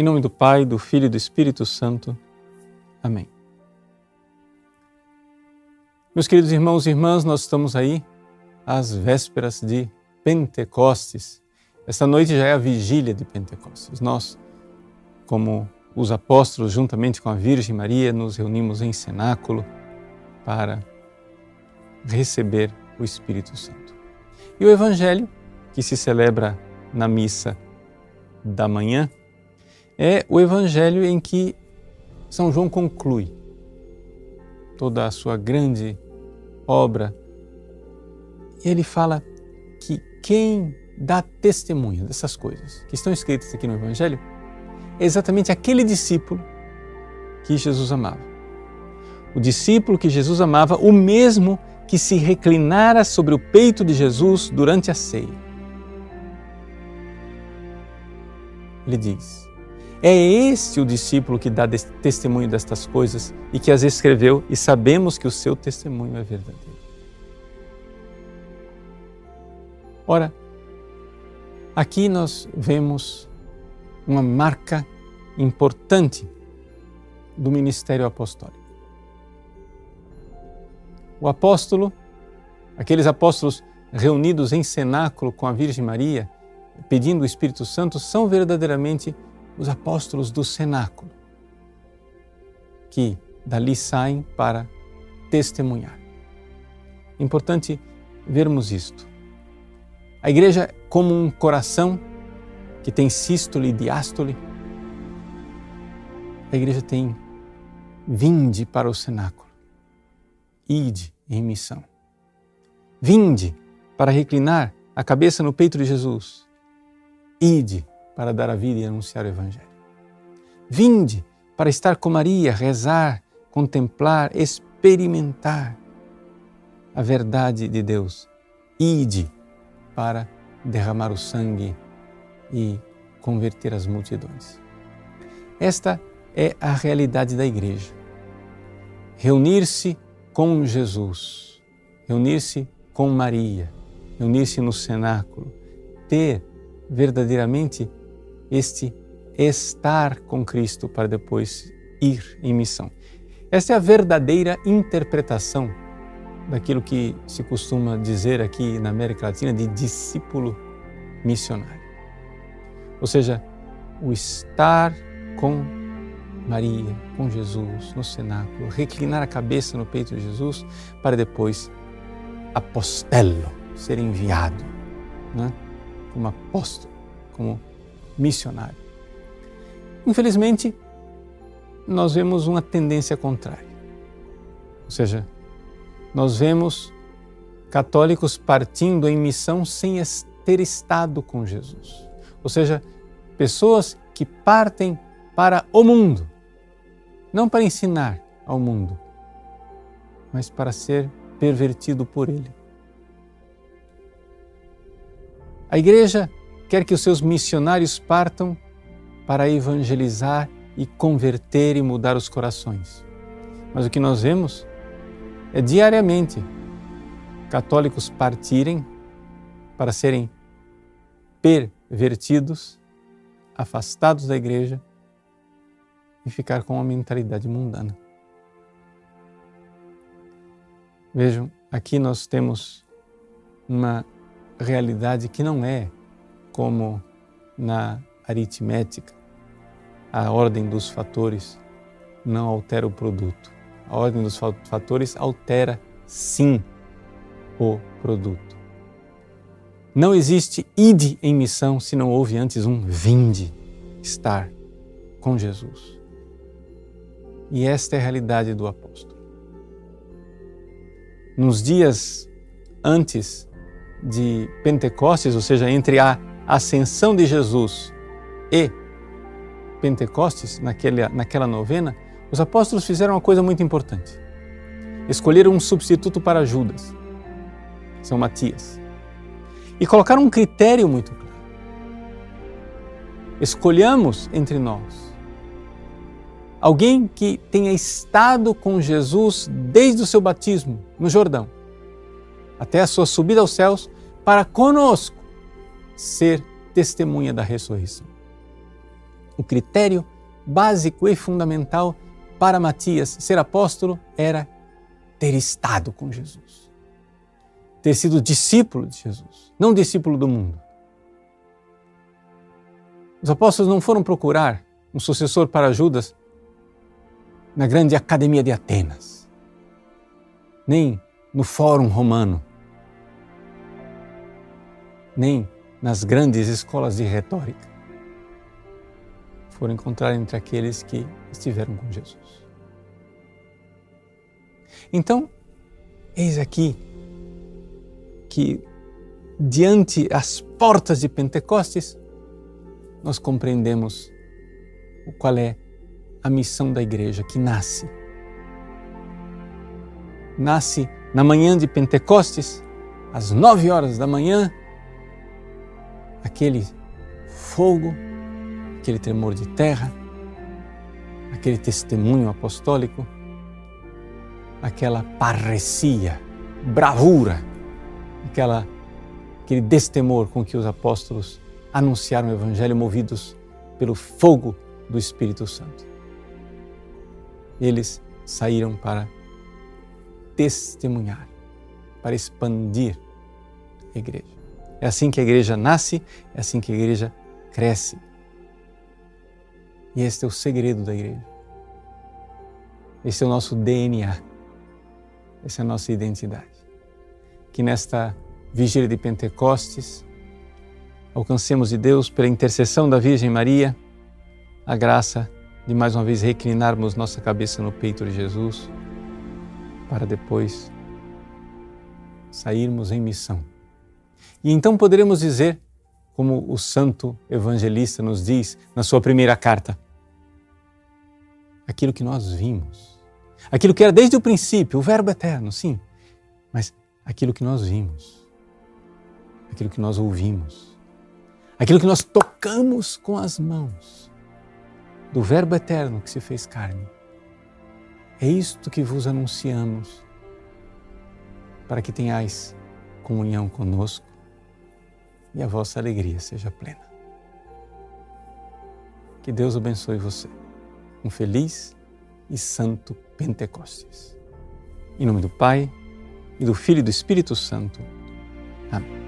Em nome do Pai, do Filho e do Espírito Santo. Amém. Meus queridos irmãos e irmãs, nós estamos aí às vésperas de Pentecostes. Esta noite já é a vigília de Pentecostes. Nós, como os apóstolos, juntamente com a Virgem Maria, nos reunimos em cenáculo para receber o Espírito Santo. E o Evangelho, que se celebra na missa da manhã, é o Evangelho em que São João conclui toda a sua grande obra. Ele fala que quem dá testemunho dessas coisas que estão escritas aqui no Evangelho é exatamente aquele discípulo que Jesus amava. O discípulo que Jesus amava, o mesmo que se reclinara sobre o peito de Jesus durante a ceia. Ele diz: É este o discípulo que dá testemunho destas coisas e que as escreveu, e sabemos que o seu testemunho é verdadeiro. Ora, aqui nós vemos uma marca importante do ministério apostólico. O apóstolo, aqueles apóstolos reunidos em cenáculo com a Virgem Maria, pedindo o Espírito Santo, são verdadeiramente os apóstolos do cenáculo, que dali saem para testemunhar. Importante vermos isto. A igreja, como um coração que tem sístole e diástole, a igreja tem vinde para o cenáculo ide em missão. Vinde para reclinar a cabeça no peito de Jesus. Ide para dar a vida e anunciar o Evangelho. Vinde para estar com Maria, rezar, contemplar, experimentar a verdade de Deus. Ide para derramar o sangue e converter as multidões. Esta é a realidade da igreja. Reunir-se com Jesus, reunir-se com Maria, reunir-se no cenáculo, ter verdadeiramente este estar com Cristo para depois ir em missão. Esta é a verdadeira interpretação daquilo que se costuma dizer aqui na América Latina de discípulo missionário. Ou seja, o estar com Maria, com Jesus, no cenáculo, reclinar a cabeça no peito de Jesus para depois apostelo, ser enviado né? como apóstolo, como missionário. Infelizmente, nós vemos uma tendência contrária. Ou seja, nós vemos católicos partindo em missão sem ter estado com Jesus. Ou seja, pessoas que partem para o mundo, não para ensinar ao mundo, mas para ser pervertido por ele. A igreja quer que os seus missionários partam para evangelizar e converter e mudar os corações. Mas o que nós vemos é diariamente católicos partirem para serem pervertidos, afastados da igreja e ficar com uma mentalidade mundana. Vejam, aqui nós temos uma realidade que não é como na aritmética, a ordem dos fatores não altera o produto. A ordem dos fatores altera sim o produto. Não existe ide em missão se não houve antes um vinde, estar com Jesus. E esta é a realidade do apóstolo. Nos dias antes de Pentecostes, ou seja, entre a ascensão de Jesus e Pentecostes, naquela, naquela novena, os apóstolos fizeram uma coisa muito importante. Escolheram um substituto para Judas, São Matias, e colocaram um critério muito claro. Escolhamos entre nós alguém que tenha estado com Jesus desde o seu batismo no Jordão até a sua subida aos céus, para conosco ser testemunha da ressurreição. O critério básico e fundamental para Matias ser apóstolo era ter estado com Jesus, ter sido discípulo de Jesus, não discípulo do mundo. Os apóstolos não foram procurar um sucessor para Judas na grande academia de Atenas, nem no Fórum Romano, nem nas grandes escolas de retórica. Foram encontrar entre aqueles que estiveram com Jesus. Então, eis aqui que, diante as portas de Pentecostes, nós compreendemos qual é a missão da igreja que nasce. Nasce na manhã de Pentecostes, às nove horas da manhã, aquele fogo, aquele tremor de terra, aquele testemunho apostólico, aquela parresia, bravura, aquela, aquele destemor com que os apóstolos anunciaram o Evangelho movidos pelo fogo do Espírito Santo. Eles saíram para testemunhar, para expandir a igreja. É assim que a igreja nasce, é assim que a igreja cresce. E este é o segredo da igreja. Esse é o nosso DNA. Essa é a nossa identidade. Que nesta vigília de Pentecostes alcancemos de Deus, pela intercessão da Virgem Maria, a graça de mais uma vez reclinarmos nossa cabeça no peito de Jesus, para depois sairmos em missão. E então poderemos dizer, como o santo evangelista nos diz na sua primeira carta, aquilo que nós vimos, aquilo que era desde o princípio, o Verbo eterno, sim, mas aquilo que nós vimos, aquilo que nós ouvimos, aquilo que nós tocamos com as mãos do Verbo eterno que se fez carne. É isto que vos anunciamos, para que tenhais comunhão conosco e a vossa alegria seja plena. Que Deus abençoe você. Um feliz e santo Pentecostes. Em nome do Pai, e do Filho e do Espírito Santo. Amém.